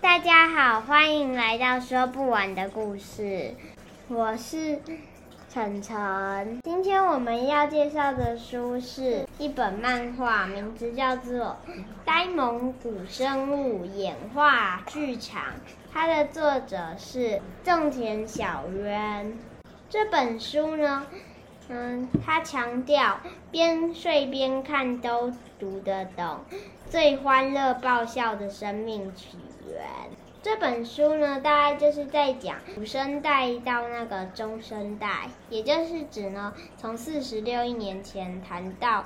大家好，欢迎来到说不完的故事。我是晨晨，今天我们要介绍的书是一本漫画，名字叫做《呆萌古生物演化剧场》，它的作者是种田小渊。这本书呢，嗯，它强调边睡边看都读得懂，最欢乐爆笑的生命曲这本书呢，大概就是在讲古生代到那个中生代，也就是指呢，从四十六亿年前谈到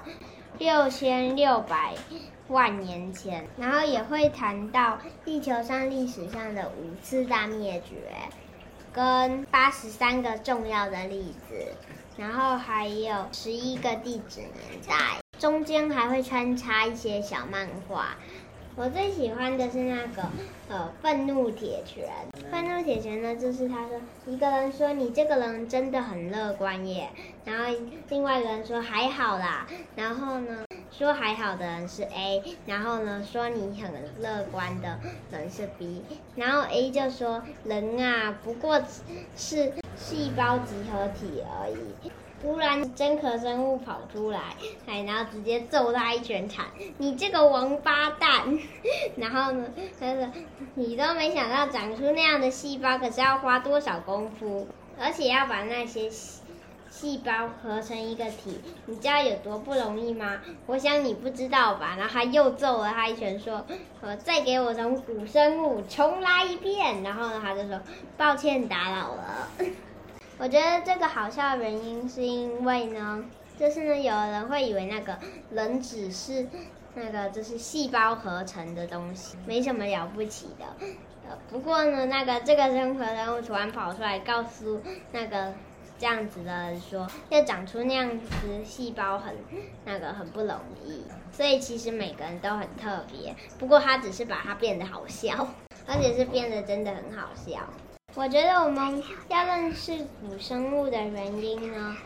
六千六百万年前，然后也会谈到地球上历史上的五次大灭绝，跟八十三个重要的例子。然后还有十一个地质年代，中间还会穿插一些小漫画。我最喜欢的是那个呃，愤怒铁拳。愤怒铁拳呢，就是他说一个人说你这个人真的很乐观耶，然后另外一个人说还好啦，然后呢说还好的人是 A，然后呢说你很乐观的人是 B，然后 A 就说人啊不过是。细胞集合体而已。突然，真壳生物跑出来，哎，然后直接揍他一拳，惨！你这个王八蛋！然后呢，他说：“你都没想到长出那样的细胞，可是要花多少功夫？而且要把那些细胞合成一个体，你知道有多不容易吗？我想你不知道吧？”然后他又揍了他一拳，说：“呃，再给我从古生物重来一遍。”然后呢，他就说：“抱歉打扰了。”我觉得这个好笑的原因是因为呢，就是呢，有人会以为那个人只是那个就是细胞合成的东西，没什么了不起的。呃，不过呢，那个这个真核生物突然跑出来告诉那个这样子的人说，要长出那样子细胞很那个很不容易，所以其实每个人都很特别。不过他只是把它变得好笑，而且是变得真的很好笑。我觉得我们要认识古生物的原因呢，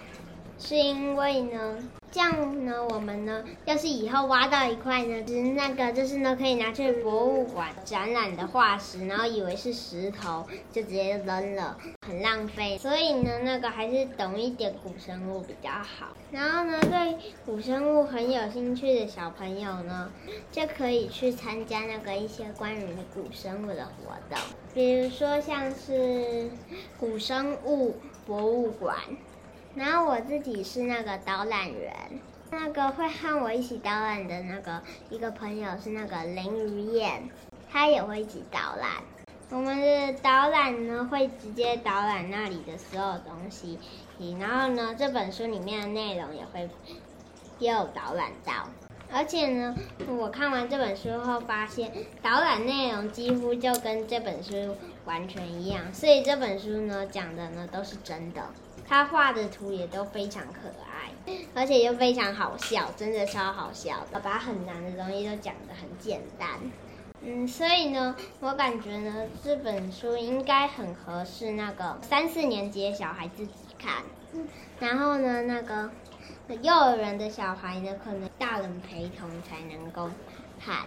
是因为呢，这样呢，我们呢，要是以后挖到一块呢，就是那个，就是呢，可以拿去博物馆展览的化石，然后以为是石头，就直接扔了，很浪费。所以呢，那个还是懂一点古生物比较好。然后呢，对古生物很有兴趣的小朋友呢，就可以去参加那个一些关于古生物的活动。比如说像是古生物博物馆，然后我自己是那个导览员，那个会和我一起导览的那个一个朋友是那个林如燕，他也会一起导览。我们的导览呢会直接导览那里的所有东西，然后呢这本书里面的内容也会也有导览到。而且呢，我看完这本书后发现，导览内容几乎就跟这本书完全一样，所以这本书呢讲的呢都是真的，他画的图也都非常可爱，而且又非常好笑，真的超好笑的，把很难的东西都讲得很简单。嗯，所以呢，我感觉呢这本书应该很合适那个三四年级的小孩自己看，然后呢那个。幼儿园的小孩呢，可能大人陪同才能够看。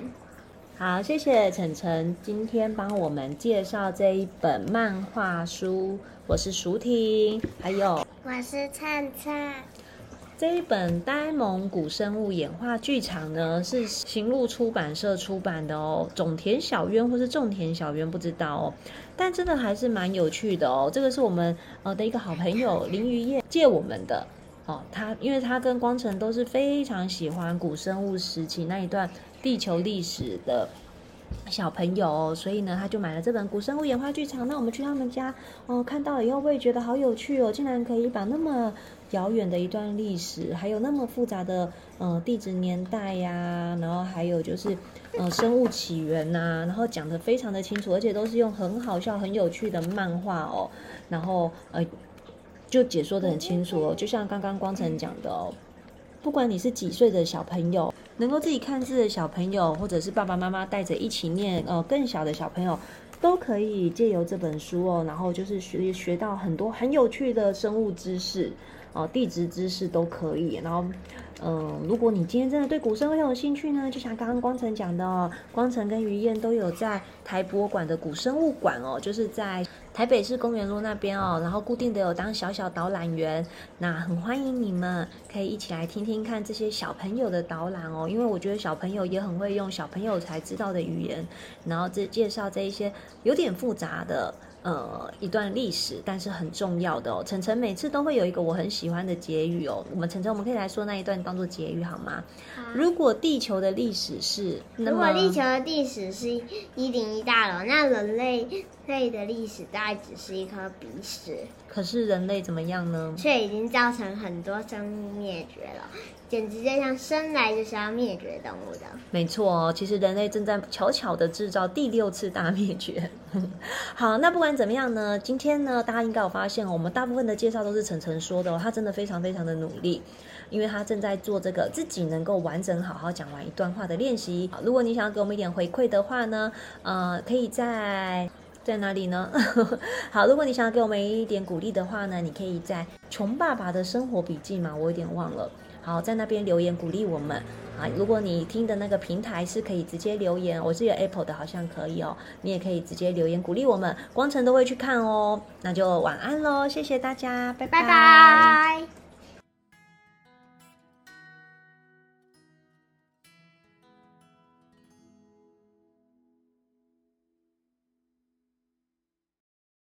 好，谢谢晨晨今天帮我们介绍这一本漫画书。我是淑婷，还有我是灿灿。这一本《呆萌古生物演化剧场》呢，是行路出版社出版的哦。种田小渊或是种田小渊不知道哦，但真的还是蛮有趣的哦。这个是我们呃的一个好朋友林于燕借我们的。哦，他因为他跟光晨都是非常喜欢古生物时期那一段地球历史的小朋友，所以呢，他就买了这本《古生物演化剧场》。那我们去他们家，哦，看到了以后，我也觉得好有趣哦，竟然可以把那么遥远的一段历史，还有那么复杂的，呃，地质年代呀、然后还有就是，呃，生物起源呐、然后讲得非常的清楚，而且都是用很好笑、很有趣的漫画哦，然后呃，就解说的很清楚哦，就像刚刚光晨讲的哦，不管你是几岁的小朋友。能够自己看字的小朋友，或者是爸爸妈妈带着一起念，呃，更小的小朋友，都可以借由这本书哦，然后就是学学到很多很有趣的生物知识，哦、地质知识都可以。然后，嗯、如果你今天真的对古生物很有兴趣呢，就像刚刚光晨讲的哦，光晨跟于燕都有在台博馆的古生物馆哦，就是在。台北市公园路那边哦，然后固定的有当小小导览员，那很欢迎你们可以一起来听听看这些小朋友的导览哦，因为我觉得小朋友也很会用小朋友才知道的语言，然后这介绍这一些有点复杂的。呃，一段历史，但是很重要的哦。晨晨每次都会有一个我很喜欢的结语哦。我们晨晨，我们可以来说那一段当做结语好吗？啊、如果地球的历史是，如果地球的历史是一零一大楼，那人类类的历史大概只是一颗鼻屎。可是人类怎么样呢？却已经造成很多生物灭绝了。简直就像生来就是要灭绝动物的。没错哦，其实人类正在悄悄的制造第六次大灭绝。好，那不管怎么样呢，今天呢，大家应该有发现，我们大部分的介绍都是晨晨说的哦，他真的非常非常的努力，因为他正在做这个自己能够完整好好讲完一段话的练习。如果你想要给我们一点回馈的话呢，呃，可以在在哪里呢？好，如果你想要给我们一点鼓励的话呢，你可以在穷爸爸的生活笔记嘛，我有点忘了。好，在那边留言鼓励我们啊！如果你听的那个平台是可以直接留言，我是有 Apple 的，好像可以哦。你也可以直接留言鼓励我们，光晨都会去看哦。那就晚安喽，谢谢大家，拜拜。